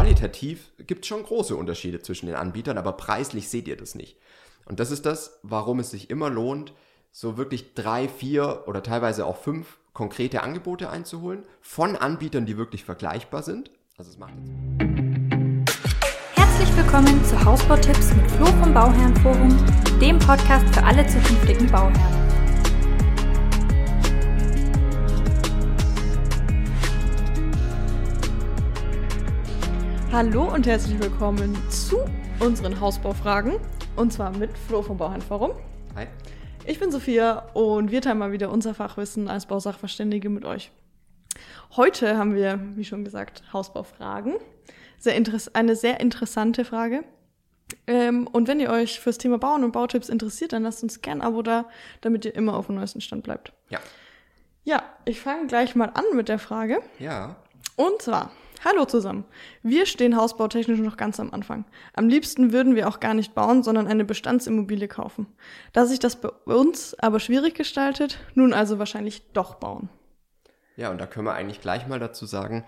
qualitativ gibt es schon große Unterschiede zwischen den Anbietern, aber preislich seht ihr das nicht. Und das ist das, warum es sich immer lohnt, so wirklich drei, vier oder teilweise auch fünf konkrete Angebote einzuholen von Anbietern, die wirklich vergleichbar sind. Also es macht jetzt. Herzlich willkommen zu Hausbautipps mit Flo vom Bauherrenforum, dem Podcast für alle zukünftigen Bauherren. Hallo und herzlich willkommen zu unseren Hausbaufragen. Und zwar mit Flo vom Bauherrenforum. Hi. Ich bin Sophia und wir teilen mal wieder unser Fachwissen als Bausachverständige mit euch. Heute haben wir, wie schon gesagt, Hausbaufragen. Sehr eine sehr interessante Frage. Ähm, und wenn ihr euch fürs Thema Bauen und Bautipps interessiert, dann lasst uns gerne ein Abo da, damit ihr immer auf dem neuesten Stand bleibt. Ja. Ja, ich fange gleich mal an mit der Frage. Ja. Und zwar, Hallo zusammen. Wir stehen hausbautechnisch noch ganz am Anfang. Am liebsten würden wir auch gar nicht bauen, sondern eine Bestandsimmobilie kaufen. Da sich das bei uns aber schwierig gestaltet, nun also wahrscheinlich doch bauen. Ja, und da können wir eigentlich gleich mal dazu sagen,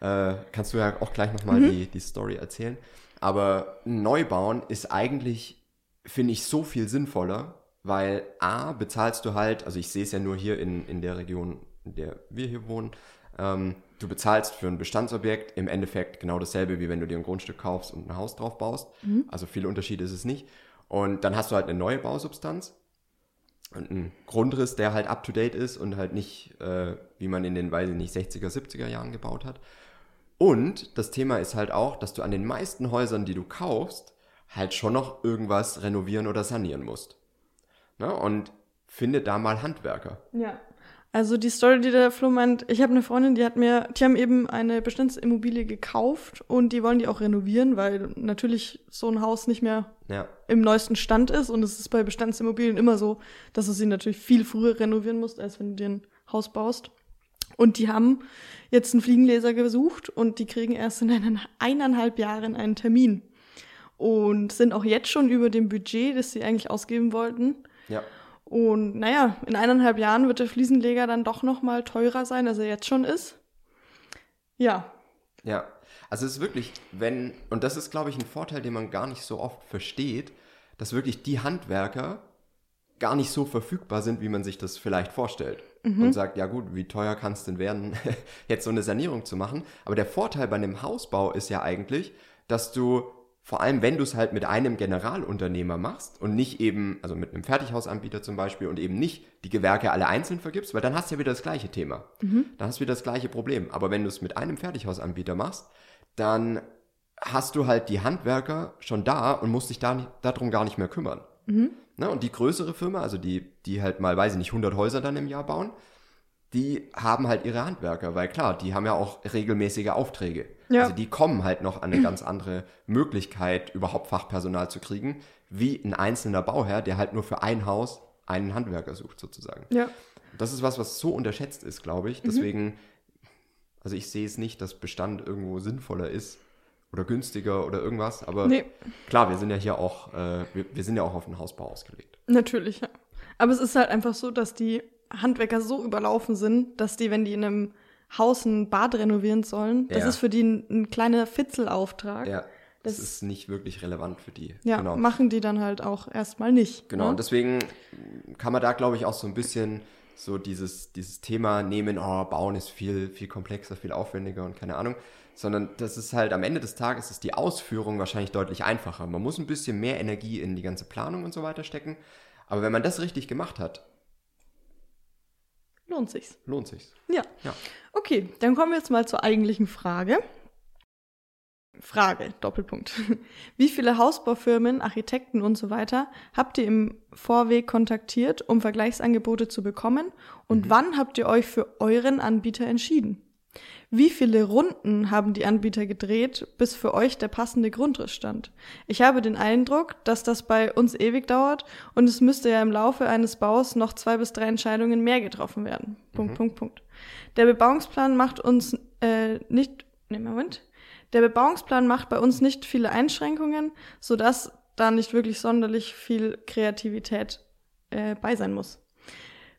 äh, kannst du ja auch gleich nochmal mhm. die, die Story erzählen. Aber Neubauen ist eigentlich, finde ich, so viel sinnvoller, weil A, bezahlst du halt, also ich sehe es ja nur hier in, in der Region, in der wir hier wohnen, ähm, du bezahlst für ein Bestandsobjekt im Endeffekt genau dasselbe, wie wenn du dir ein Grundstück kaufst und ein Haus drauf baust. Mhm. Also viel Unterschied ist es nicht. Und dann hast du halt eine neue Bausubstanz und einen Grundriss, der halt up-to-date ist und halt nicht, äh, wie man in den, weiß ich nicht, 60er, 70er Jahren gebaut hat. Und das Thema ist halt auch, dass du an den meisten Häusern, die du kaufst, halt schon noch irgendwas renovieren oder sanieren musst. Ne? Und finde da mal Handwerker. Ja. Also die Story, die der Flo meint, ich habe eine Freundin, die hat mir, die haben eben eine Bestandsimmobilie gekauft und die wollen die auch renovieren, weil natürlich so ein Haus nicht mehr ja. im neuesten Stand ist und es ist bei Bestandsimmobilien immer so, dass du sie natürlich viel früher renovieren musst, als wenn du dir ein Haus baust. Und die haben jetzt einen Fliegenleser gesucht und die kriegen erst in einen, eineinhalb Jahren einen Termin und sind auch jetzt schon über dem Budget, das sie eigentlich ausgeben wollten. Ja. Und naja, in eineinhalb Jahren wird der Fliesenleger dann doch noch mal teurer sein, als er jetzt schon ist. Ja. Ja, also es ist wirklich, wenn, und das ist, glaube ich, ein Vorteil, den man gar nicht so oft versteht, dass wirklich die Handwerker gar nicht so verfügbar sind, wie man sich das vielleicht vorstellt. Mhm. Und sagt, ja gut, wie teuer kann es denn werden, jetzt so eine Sanierung zu machen? Aber der Vorteil bei einem Hausbau ist ja eigentlich, dass du vor allem, wenn du es halt mit einem Generalunternehmer machst und nicht eben, also mit einem Fertighausanbieter zum Beispiel und eben nicht die Gewerke alle einzeln vergibst, weil dann hast du ja wieder das gleiche Thema. Mhm. Dann hast du wieder das gleiche Problem. Aber wenn du es mit einem Fertighausanbieter machst, dann hast du halt die Handwerker schon da und musst dich da nicht, darum gar nicht mehr kümmern. Mhm. Ne? Und die größere Firma, also die, die halt mal, weiß ich nicht, 100 Häuser dann im Jahr bauen, die haben halt ihre Handwerker, weil klar, die haben ja auch regelmäßige Aufträge. Ja. Also die kommen halt noch an eine ganz andere Möglichkeit, überhaupt Fachpersonal zu kriegen, wie ein einzelner Bauherr, der halt nur für ein Haus einen Handwerker sucht, sozusagen. Ja. Das ist was, was so unterschätzt ist, glaube ich. Mhm. Deswegen, also ich sehe es nicht, dass Bestand irgendwo sinnvoller ist oder günstiger oder irgendwas, aber nee. klar, wir sind ja hier auch, äh, wir, wir sind ja auch auf den Hausbau ausgelegt. Natürlich, ja. Aber es ist halt einfach so, dass die Handwerker so überlaufen sind, dass die, wenn die in einem Haus ein Bad renovieren sollen, das ist für die ein, ein kleiner Fitzelauftrag. Ja. Das, das, ist nicht wirklich relevant für die. Ja, genau. machen die dann halt auch erstmal nicht. Genau, ne? und deswegen kann man da, glaube ich, auch so ein bisschen so dieses, dieses Thema nehmen, oh, bauen ist viel, viel komplexer, viel aufwendiger und keine Ahnung. Sondern das ist halt am Ende des Tages ist die Ausführung wahrscheinlich deutlich einfacher. Man muss ein bisschen mehr Energie in die ganze Planung und so weiter stecken. Aber wenn man das richtig gemacht hat, lohnt sich's. Lohnt sich's. Ja. ja. Okay, dann kommen wir jetzt mal zur eigentlichen Frage. Frage, Doppelpunkt. Wie viele Hausbaufirmen, Architekten und so weiter habt ihr im Vorweg kontaktiert, um Vergleichsangebote zu bekommen? Und mhm. wann habt ihr euch für euren Anbieter entschieden? Wie viele Runden haben die Anbieter gedreht, bis für euch der passende Grundriss stand? Ich habe den Eindruck, dass das bei uns ewig dauert und es müsste ja im Laufe eines Baus noch zwei bis drei Entscheidungen mehr getroffen werden. Punkt, mhm. Punkt, Punkt. Der Bebauungsplan macht uns äh, nicht, ne, Moment. Der Bebauungsplan macht bei uns nicht viele Einschränkungen, sodass da nicht wirklich sonderlich viel Kreativität äh, bei sein muss.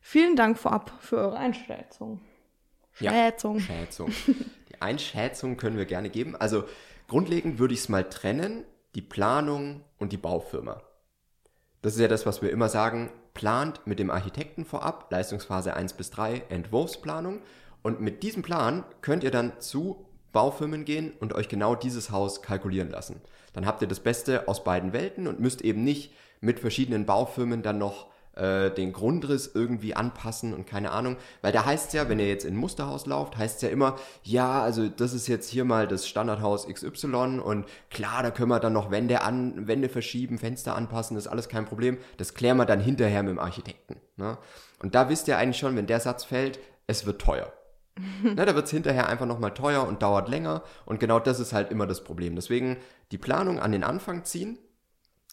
Vielen Dank vorab für eure Einschätzung. Schätzung. Ja, Schätzung. Die Einschätzung können wir gerne geben. Also grundlegend würde ich es mal trennen, die Planung und die Baufirma. Das ist ja das, was wir immer sagen, plant mit dem Architekten vorab, Leistungsphase 1 bis 3, Entwurfsplanung. Und mit diesem Plan könnt ihr dann zu Baufirmen gehen und euch genau dieses Haus kalkulieren lassen. Dann habt ihr das Beste aus beiden Welten und müsst eben nicht mit verschiedenen Baufirmen dann noch äh, den Grundriss irgendwie anpassen und keine Ahnung. Weil da heißt es ja, wenn ihr jetzt in ein Musterhaus lauft, heißt es ja immer, ja, also das ist jetzt hier mal das Standardhaus XY und klar, da können wir dann noch Wände an, Wände verschieben, Fenster anpassen, das ist alles kein Problem. Das klären wir dann hinterher mit dem Architekten. Ne? Und da wisst ihr eigentlich schon, wenn der Satz fällt, es wird teuer. ne, da wird es hinterher einfach nochmal teuer und dauert länger. Und genau das ist halt immer das Problem. Deswegen die Planung an den Anfang ziehen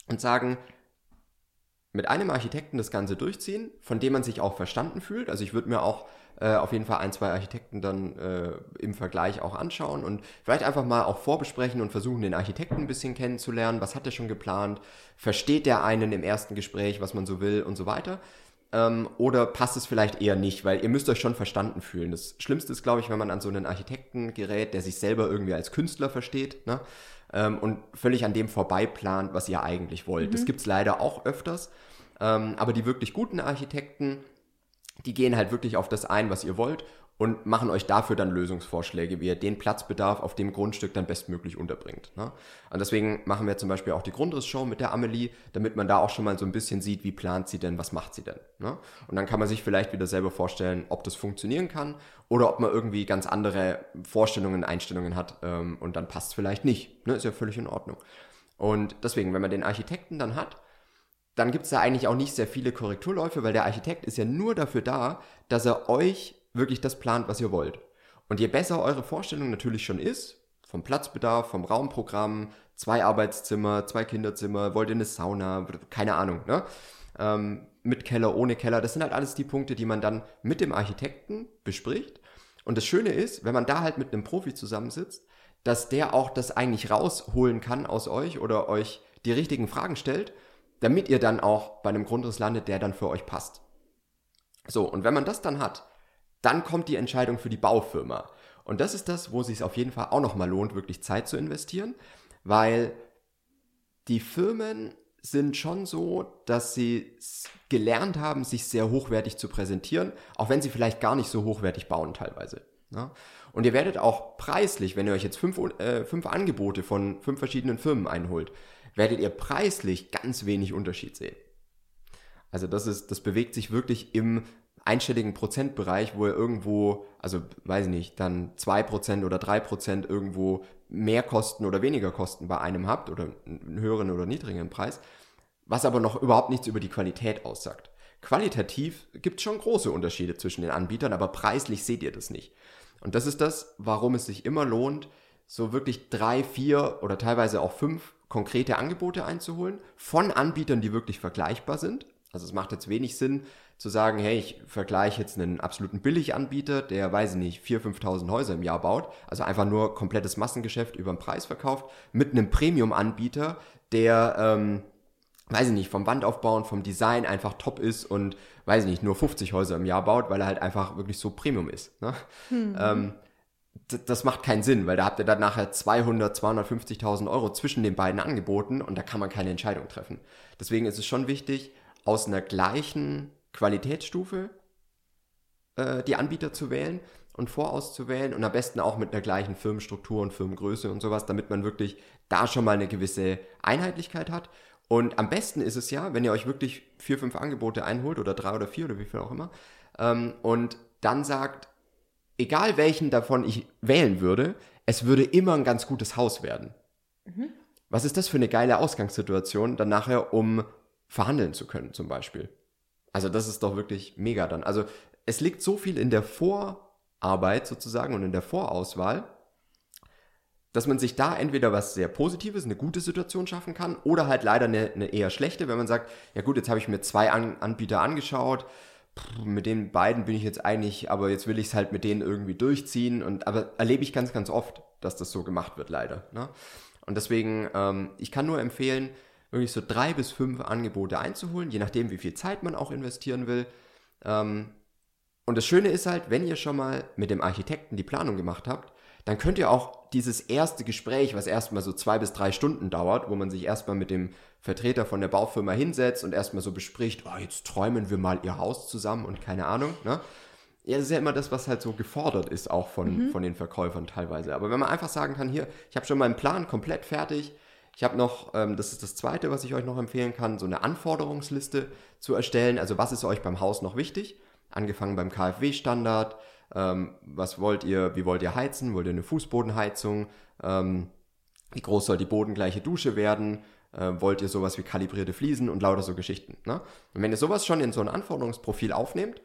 und sagen, mit einem Architekten das Ganze durchziehen, von dem man sich auch verstanden fühlt. Also ich würde mir auch äh, auf jeden Fall ein, zwei Architekten dann äh, im Vergleich auch anschauen und vielleicht einfach mal auch vorbesprechen und versuchen, den Architekten ein bisschen kennenzulernen. Was hat er schon geplant? Versteht der einen im ersten Gespräch, was man so will und so weiter? Ähm, oder passt es vielleicht eher nicht, weil ihr müsst euch schon verstanden fühlen. Das Schlimmste ist, glaube ich, wenn man an so einen Architekten gerät, der sich selber irgendwie als Künstler versteht. Ne? Ähm, und völlig an dem vorbeiplant, was ihr eigentlich wollt. Mhm. Das gibt's leider auch öfters. Ähm, aber die wirklich guten Architekten, die gehen halt wirklich auf das ein, was ihr wollt und machen euch dafür dann Lösungsvorschläge, wie ihr den Platzbedarf auf dem Grundstück dann bestmöglich unterbringt. Ne? Und deswegen machen wir zum Beispiel auch die Grundrissshow mit der Amelie, damit man da auch schon mal so ein bisschen sieht, wie plant sie denn, was macht sie denn. Ne? Und dann kann man sich vielleicht wieder selber vorstellen, ob das funktionieren kann oder ob man irgendwie ganz andere Vorstellungen, Einstellungen hat ähm, und dann passt es vielleicht nicht. Ne? Ist ja völlig in Ordnung. Und deswegen, wenn man den Architekten dann hat, dann gibt es da eigentlich auch nicht sehr viele Korrekturläufe, weil der Architekt ist ja nur dafür da, dass er euch wirklich das plant, was ihr wollt. Und je besser eure Vorstellung natürlich schon ist, vom Platzbedarf, vom Raumprogramm, zwei Arbeitszimmer, zwei Kinderzimmer, wollt ihr eine Sauna, keine Ahnung, ne? Ähm, mit Keller, ohne Keller, das sind halt alles die Punkte, die man dann mit dem Architekten bespricht. Und das Schöne ist, wenn man da halt mit einem Profi zusammensitzt, dass der auch das eigentlich rausholen kann aus euch oder euch die richtigen Fragen stellt, damit ihr dann auch bei einem Grundriss landet, der dann für euch passt. So, und wenn man das dann hat, dann kommt die Entscheidung für die Baufirma. Und das ist das, wo es sich auf jeden Fall auch nochmal lohnt, wirklich Zeit zu investieren, weil die Firmen sind schon so, dass sie gelernt haben, sich sehr hochwertig zu präsentieren, auch wenn sie vielleicht gar nicht so hochwertig bauen teilweise. Ja? Und ihr werdet auch preislich, wenn ihr euch jetzt fünf, äh, fünf Angebote von fünf verschiedenen Firmen einholt, werdet ihr preislich ganz wenig Unterschied sehen. Also das ist, das bewegt sich wirklich im einstelligen Prozentbereich, wo ihr irgendwo, also weiß ich nicht, dann zwei Prozent oder drei Prozent irgendwo mehr Kosten oder weniger Kosten bei einem habt oder einen höheren oder niedrigeren Preis, was aber noch überhaupt nichts über die Qualität aussagt. Qualitativ gibt es schon große Unterschiede zwischen den Anbietern, aber preislich seht ihr das nicht. Und das ist das, warum es sich immer lohnt, so wirklich drei, vier oder teilweise auch fünf konkrete Angebote einzuholen von Anbietern, die wirklich vergleichbar sind. Also es macht jetzt wenig Sinn, zu sagen, hey, ich vergleiche jetzt einen absoluten Billiganbieter, der, weiß ich nicht, 4.000, 5.000 Häuser im Jahr baut, also einfach nur komplettes Massengeschäft über den Preis verkauft, mit einem Premium-Anbieter, der, ähm, weiß ich nicht, vom Wandaufbauen, vom Design einfach top ist und, weiß ich nicht, nur 50 Häuser im Jahr baut, weil er halt einfach wirklich so Premium ist. Ne? Mhm. Ähm, das macht keinen Sinn, weil da habt ihr dann nachher 200, 250.000 Euro zwischen den beiden Angeboten und da kann man keine Entscheidung treffen. Deswegen ist es schon wichtig, aus einer gleichen Qualitätsstufe äh, die Anbieter zu wählen und vorauszuwählen und am besten auch mit einer gleichen Firmenstruktur und Firmengröße und sowas, damit man wirklich da schon mal eine gewisse Einheitlichkeit hat. Und am besten ist es ja, wenn ihr euch wirklich vier, fünf Angebote einholt oder drei oder vier oder wie viel auch immer ähm, und dann sagt, egal welchen davon ich wählen würde, es würde immer ein ganz gutes Haus werden. Mhm. Was ist das für eine geile Ausgangssituation dann nachher, um verhandeln zu können zum Beispiel? Also das ist doch wirklich mega dann. Also es liegt so viel in der Vorarbeit sozusagen und in der Vorauswahl, dass man sich da entweder was sehr Positives, eine gute Situation schaffen kann oder halt leider eine, eine eher schlechte, wenn man sagt, ja gut, jetzt habe ich mir zwei An Anbieter angeschaut, mit den beiden bin ich jetzt einig, aber jetzt will ich es halt mit denen irgendwie durchziehen und aber erlebe ich ganz, ganz oft, dass das so gemacht wird, leider. Ne? Und deswegen, ähm, ich kann nur empfehlen, wirklich so drei bis fünf Angebote einzuholen, je nachdem, wie viel Zeit man auch investieren will. Ähm, und das Schöne ist halt, wenn ihr schon mal mit dem Architekten die Planung gemacht habt, dann könnt ihr auch dieses erste Gespräch, was erstmal so zwei bis drei Stunden dauert, wo man sich erstmal mit dem Vertreter von der Baufirma hinsetzt und erstmal so bespricht, oh, jetzt träumen wir mal ihr Haus zusammen und keine Ahnung, ne? Ja, das ist ja immer das, was halt so gefordert ist, auch von, mhm. von den Verkäufern teilweise. Aber wenn man einfach sagen kann, hier, ich habe schon meinen Plan komplett fertig, ich habe noch, ähm, das ist das Zweite, was ich euch noch empfehlen kann, so eine Anforderungsliste zu erstellen. Also was ist euch beim Haus noch wichtig? Angefangen beim KfW-Standard, ähm, was wollt ihr, wie wollt ihr heizen? Wollt ihr eine Fußbodenheizung? Ähm, wie groß soll die bodengleiche Dusche werden? Äh, wollt ihr sowas wie kalibrierte Fliesen und lauter so Geschichten? Ne? Und wenn ihr sowas schon in so ein Anforderungsprofil aufnehmt,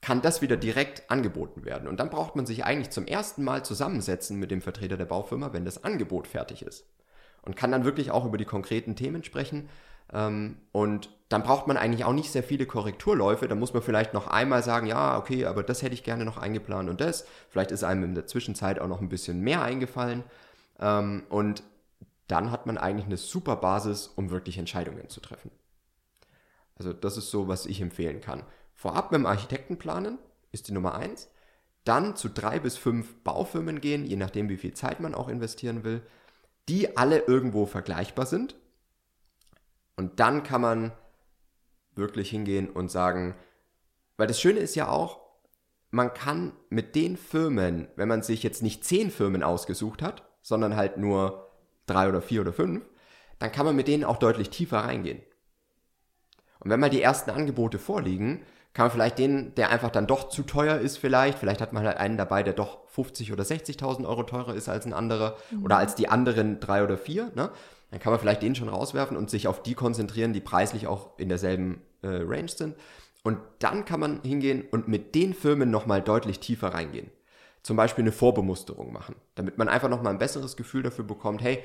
kann das wieder direkt angeboten werden. Und dann braucht man sich eigentlich zum ersten Mal zusammensetzen mit dem Vertreter der Baufirma, wenn das Angebot fertig ist. Und kann dann wirklich auch über die konkreten Themen sprechen. Ähm, und dann braucht man eigentlich auch nicht sehr viele Korrekturläufe. Da muss man vielleicht noch einmal sagen, ja, okay, aber das hätte ich gerne noch eingeplant und das. Vielleicht ist einem in der Zwischenzeit auch noch ein bisschen mehr eingefallen. Ähm, und dann hat man eigentlich eine super Basis, um wirklich Entscheidungen zu treffen. Also das ist so, was ich empfehlen kann. Vorab mit dem Architekten planen ist die Nummer eins. Dann zu drei bis fünf Baufirmen gehen, je nachdem, wie viel Zeit man auch investieren will, die alle irgendwo vergleichbar sind. Und dann kann man wirklich hingehen und sagen, weil das Schöne ist ja auch, man kann mit den Firmen, wenn man sich jetzt nicht zehn Firmen ausgesucht hat, sondern halt nur drei oder vier oder fünf, dann kann man mit denen auch deutlich tiefer reingehen. Und wenn mal die ersten Angebote vorliegen, kann man vielleicht den, der einfach dann doch zu teuer ist vielleicht, vielleicht hat man halt einen dabei, der doch 50 oder 60.000 Euro teurer ist als ein anderer mhm. oder als die anderen drei oder vier, ne? Dann kann man vielleicht den schon rauswerfen und sich auf die konzentrieren, die preislich auch in derselben äh, Range sind. Und dann kann man hingehen und mit den Firmen nochmal deutlich tiefer reingehen. Zum Beispiel eine Vorbemusterung machen, damit man einfach nochmal ein besseres Gefühl dafür bekommt, hey,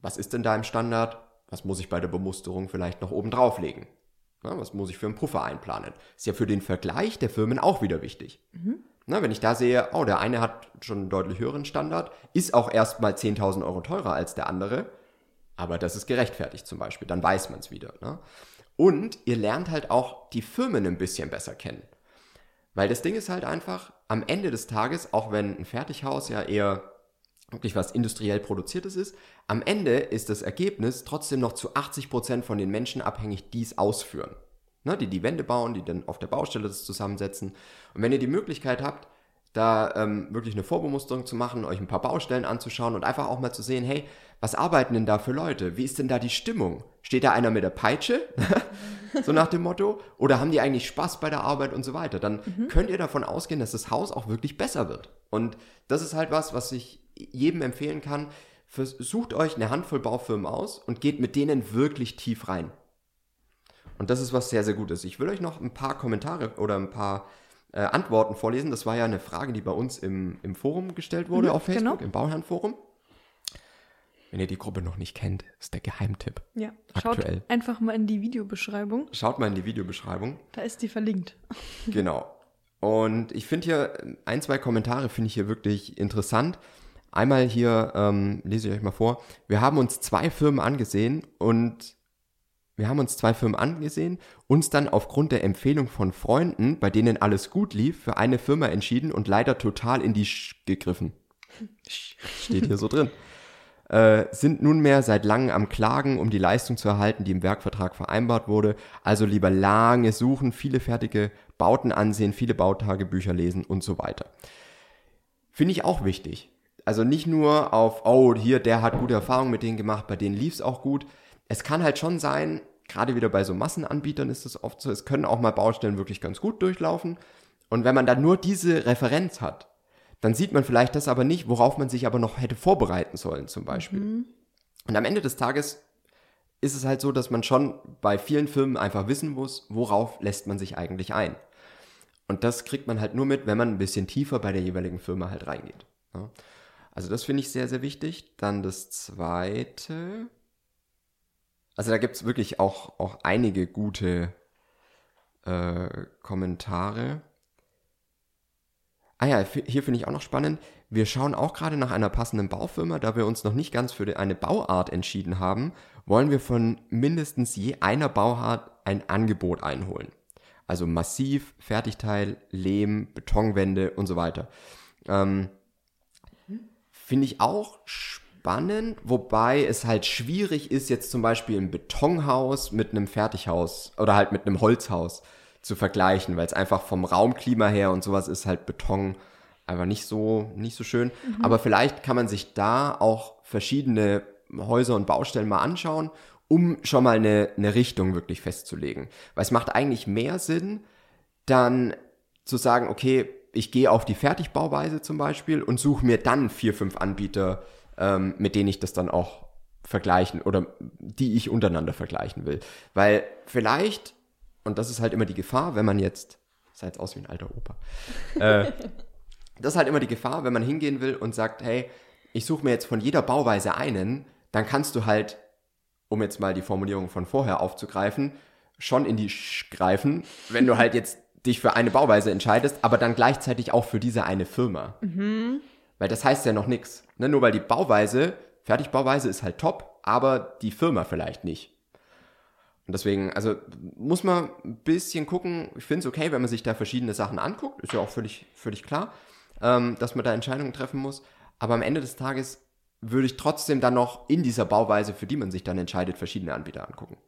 was ist denn da im Standard? Was muss ich bei der Bemusterung vielleicht noch oben drauflegen? Na, was muss ich für einen Puffer einplanen? Ist ja für den Vergleich der Firmen auch wieder wichtig. Mhm. Na, wenn ich da sehe, oh, der eine hat schon einen deutlich höheren Standard, ist auch erstmal 10.000 Euro teurer als der andere, aber das ist gerechtfertigt zum Beispiel, dann weiß man es wieder. Ne? Und ihr lernt halt auch die Firmen ein bisschen besser kennen. Weil das Ding ist halt einfach, am Ende des Tages, auch wenn ein Fertighaus ja eher wirklich was industriell produziertes ist. Am Ende ist das Ergebnis trotzdem noch zu 80 Prozent von den Menschen abhängig, die es ausführen. Ne, die die Wände bauen, die dann auf der Baustelle das zusammensetzen. Und wenn ihr die Möglichkeit habt, da ähm, wirklich eine Vorbemusterung zu machen, euch ein paar Baustellen anzuschauen und einfach auch mal zu sehen, hey, was arbeiten denn da für Leute? Wie ist denn da die Stimmung? Steht da einer mit der Peitsche? so nach dem Motto? Oder haben die eigentlich Spaß bei der Arbeit und so weiter? Dann mhm. könnt ihr davon ausgehen, dass das Haus auch wirklich besser wird. Und das ist halt was, was ich jedem empfehlen kann, sucht euch eine Handvoll Baufirmen aus und geht mit denen wirklich tief rein. Und das ist was sehr, sehr Gutes. Ich will euch noch ein paar Kommentare oder ein paar äh, Antworten vorlesen. Das war ja eine Frage, die bei uns im, im Forum gestellt wurde, mhm, auf Facebook, genau. im Bauherrenforum. Wenn ihr die Gruppe noch nicht kennt, ist der Geheimtipp. Ja, aktuell. schaut einfach mal in die Videobeschreibung. Schaut mal in die Videobeschreibung. Da ist die verlinkt. Genau. Und ich finde hier, ein, zwei Kommentare finde ich hier wirklich interessant. Einmal hier, ähm, lese ich euch mal vor. Wir haben uns zwei Firmen angesehen und wir haben uns zwei Firmen angesehen, uns dann aufgrund der Empfehlung von Freunden, bei denen alles gut lief, für eine Firma entschieden und leider total in die Sch gegriffen. Steht hier so drin. Äh, sind nunmehr seit langem am Klagen, um die Leistung zu erhalten, die im Werkvertrag vereinbart wurde. Also lieber lange suchen, viele fertige Bauten ansehen, viele Bautagebücher lesen und so weiter. Finde ich auch wichtig. Also nicht nur auf, oh, hier, der hat gute Erfahrungen mit denen gemacht, bei denen lief es auch gut. Es kann halt schon sein, gerade wieder bei so Massenanbietern ist es oft so, es können auch mal Baustellen wirklich ganz gut durchlaufen. Und wenn man dann nur diese Referenz hat, dann sieht man vielleicht das aber nicht, worauf man sich aber noch hätte vorbereiten sollen, zum Beispiel. Mhm. Und am Ende des Tages ist es halt so, dass man schon bei vielen Firmen einfach wissen muss, worauf lässt man sich eigentlich ein. Und das kriegt man halt nur mit, wenn man ein bisschen tiefer bei der jeweiligen Firma halt reingeht. Ja. Also das finde ich sehr, sehr wichtig. Dann das zweite. Also da gibt es wirklich auch, auch einige gute äh, Kommentare. Ah ja, hier finde ich auch noch spannend. Wir schauen auch gerade nach einer passenden Baufirma, da wir uns noch nicht ganz für eine Bauart entschieden haben, wollen wir von mindestens je einer Bauart ein Angebot einholen. Also Massiv, Fertigteil, Lehm, Betonwände und so weiter. Ähm, Finde ich auch spannend, wobei es halt schwierig ist, jetzt zum Beispiel ein Betonhaus mit einem Fertighaus oder halt mit einem Holzhaus zu vergleichen, weil es einfach vom Raumklima her und sowas ist halt Beton einfach nicht so, nicht so schön. Mhm. Aber vielleicht kann man sich da auch verschiedene Häuser und Baustellen mal anschauen, um schon mal eine, eine Richtung wirklich festzulegen. Weil es macht eigentlich mehr Sinn, dann zu sagen, okay, ich gehe auf die Fertigbauweise zum Beispiel und suche mir dann vier, fünf Anbieter, ähm, mit denen ich das dann auch vergleichen oder die ich untereinander vergleichen will. Weil vielleicht, und das ist halt immer die Gefahr, wenn man jetzt, sah jetzt aus wie ein alter Opa, äh, das ist halt immer die Gefahr, wenn man hingehen will und sagt, hey, ich suche mir jetzt von jeder Bauweise einen, dann kannst du halt, um jetzt mal die Formulierung von vorher aufzugreifen, schon in die Sch greifen, wenn du halt jetzt dich für eine Bauweise entscheidest, aber dann gleichzeitig auch für diese eine Firma. Mhm. Weil das heißt ja noch nichts. Ne? Nur weil die Bauweise, Fertigbauweise ist halt top, aber die Firma vielleicht nicht. Und deswegen, also muss man ein bisschen gucken. Ich finde es okay, wenn man sich da verschiedene Sachen anguckt. Ist ja auch völlig, völlig klar, ähm, dass man da Entscheidungen treffen muss. Aber am Ende des Tages würde ich trotzdem dann noch in dieser Bauweise, für die man sich dann entscheidet, verschiedene Anbieter angucken.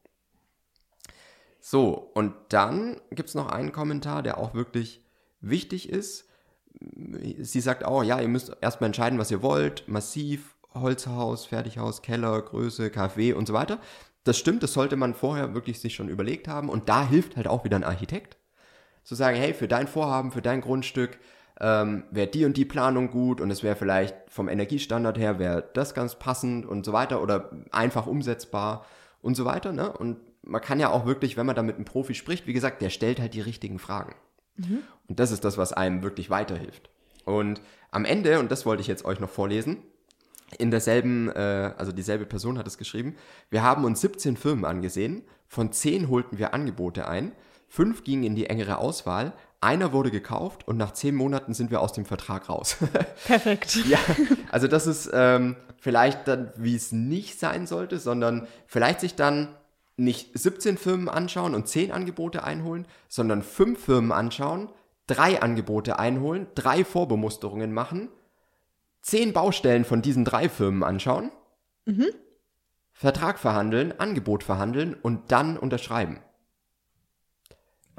So, und dann gibt es noch einen Kommentar, der auch wirklich wichtig ist. Sie sagt auch, ja, ihr müsst erstmal entscheiden, was ihr wollt. Massiv, Holzhaus, Fertighaus, Keller, Größe, KfW und so weiter. Das stimmt, das sollte man vorher wirklich sich schon überlegt haben. Und da hilft halt auch wieder ein Architekt. Zu sagen, hey, für dein Vorhaben, für dein Grundstück ähm, wäre die und die Planung gut und es wäre vielleicht vom Energiestandard her, wäre das ganz passend und so weiter oder einfach umsetzbar und so weiter. Ne? Und man kann ja auch wirklich, wenn man da mit einem Profi spricht, wie gesagt, der stellt halt die richtigen Fragen. Mhm. Und das ist das, was einem wirklich weiterhilft. Und am Ende, und das wollte ich jetzt euch noch vorlesen, in derselben, äh, also dieselbe Person hat es geschrieben, wir haben uns 17 Firmen angesehen, von 10 holten wir Angebote ein, 5 gingen in die engere Auswahl, einer wurde gekauft und nach 10 Monaten sind wir aus dem Vertrag raus. Perfekt. ja, also das ist ähm, vielleicht dann, wie es nicht sein sollte, sondern vielleicht sich dann nicht 17 Firmen anschauen und 10 Angebote einholen, sondern 5 Firmen anschauen, 3 Angebote einholen, 3 Vorbemusterungen machen, 10 Baustellen von diesen 3 Firmen anschauen, mhm. Vertrag verhandeln, Angebot verhandeln und dann unterschreiben.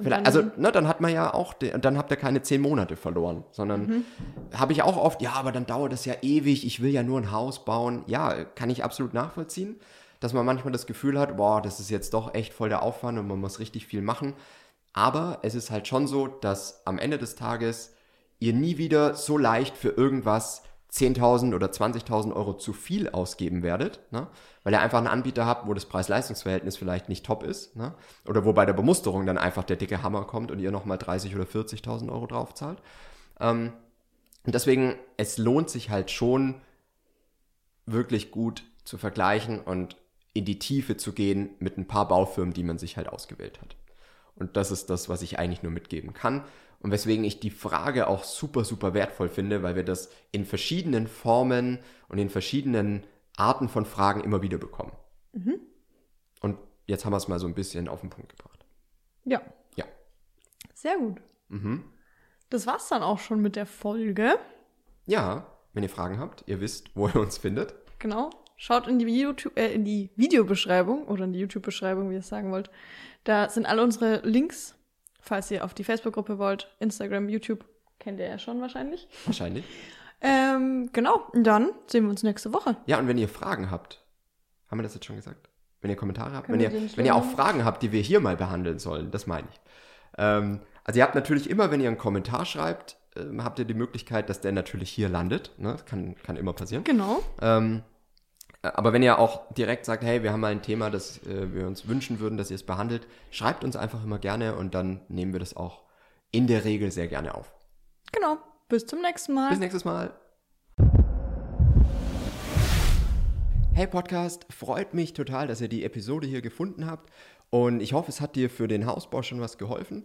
Vielleicht, also, ne, dann hat man ja auch, dann habt ihr keine zehn Monate verloren, sondern mhm. habe ich auch oft, ja, aber dann dauert das ja ewig, ich will ja nur ein Haus bauen. Ja, kann ich absolut nachvollziehen dass man manchmal das Gefühl hat, boah, das ist jetzt doch echt voll der Aufwand und man muss richtig viel machen. Aber es ist halt schon so, dass am Ende des Tages ihr nie wieder so leicht für irgendwas 10.000 oder 20.000 Euro zu viel ausgeben werdet, ne? weil ihr einfach einen Anbieter habt, wo das Preis-Leistungs-Verhältnis vielleicht nicht top ist, ne? oder wo bei der Bemusterung dann einfach der dicke Hammer kommt und ihr nochmal 30.000 oder 40.000 Euro drauf zahlt. Ähm, und deswegen, es lohnt sich halt schon wirklich gut zu vergleichen und in die Tiefe zu gehen mit ein paar Baufirmen, die man sich halt ausgewählt hat. Und das ist das, was ich eigentlich nur mitgeben kann. Und weswegen ich die Frage auch super, super wertvoll finde, weil wir das in verschiedenen Formen und in verschiedenen Arten von Fragen immer wieder bekommen. Mhm. Und jetzt haben wir es mal so ein bisschen auf den Punkt gebracht. Ja. Ja. Sehr gut. Mhm. Das war's dann auch schon mit der Folge. Ja, wenn ihr Fragen habt, ihr wisst, wo ihr uns findet. Genau. Schaut in die, YouTube, äh, in die Videobeschreibung oder in die YouTube-Beschreibung, wie ihr es sagen wollt. Da sind alle unsere Links, falls ihr auf die Facebook-Gruppe wollt, Instagram, YouTube. Kennt ihr ja schon wahrscheinlich. Wahrscheinlich. ähm, genau, und dann sehen wir uns nächste Woche. Ja, und wenn ihr Fragen habt, haben wir das jetzt schon gesagt? Wenn ihr Kommentare habt, wenn ihr, wenn ihr auch Fragen habt, die wir hier mal behandeln sollen, das meine ich. Ähm, also ihr habt natürlich immer, wenn ihr einen Kommentar schreibt, äh, habt ihr die Möglichkeit, dass der natürlich hier landet. Ne? Kann, kann immer passieren. Genau. Ähm, aber wenn ihr auch direkt sagt, hey, wir haben mal ein Thema, das äh, wir uns wünschen würden, dass ihr es behandelt, schreibt uns einfach immer gerne und dann nehmen wir das auch in der Regel sehr gerne auf. Genau. Bis zum nächsten Mal. Bis nächstes Mal. Hey Podcast, freut mich total, dass ihr die Episode hier gefunden habt und ich hoffe, es hat dir für den Hausbau schon was geholfen.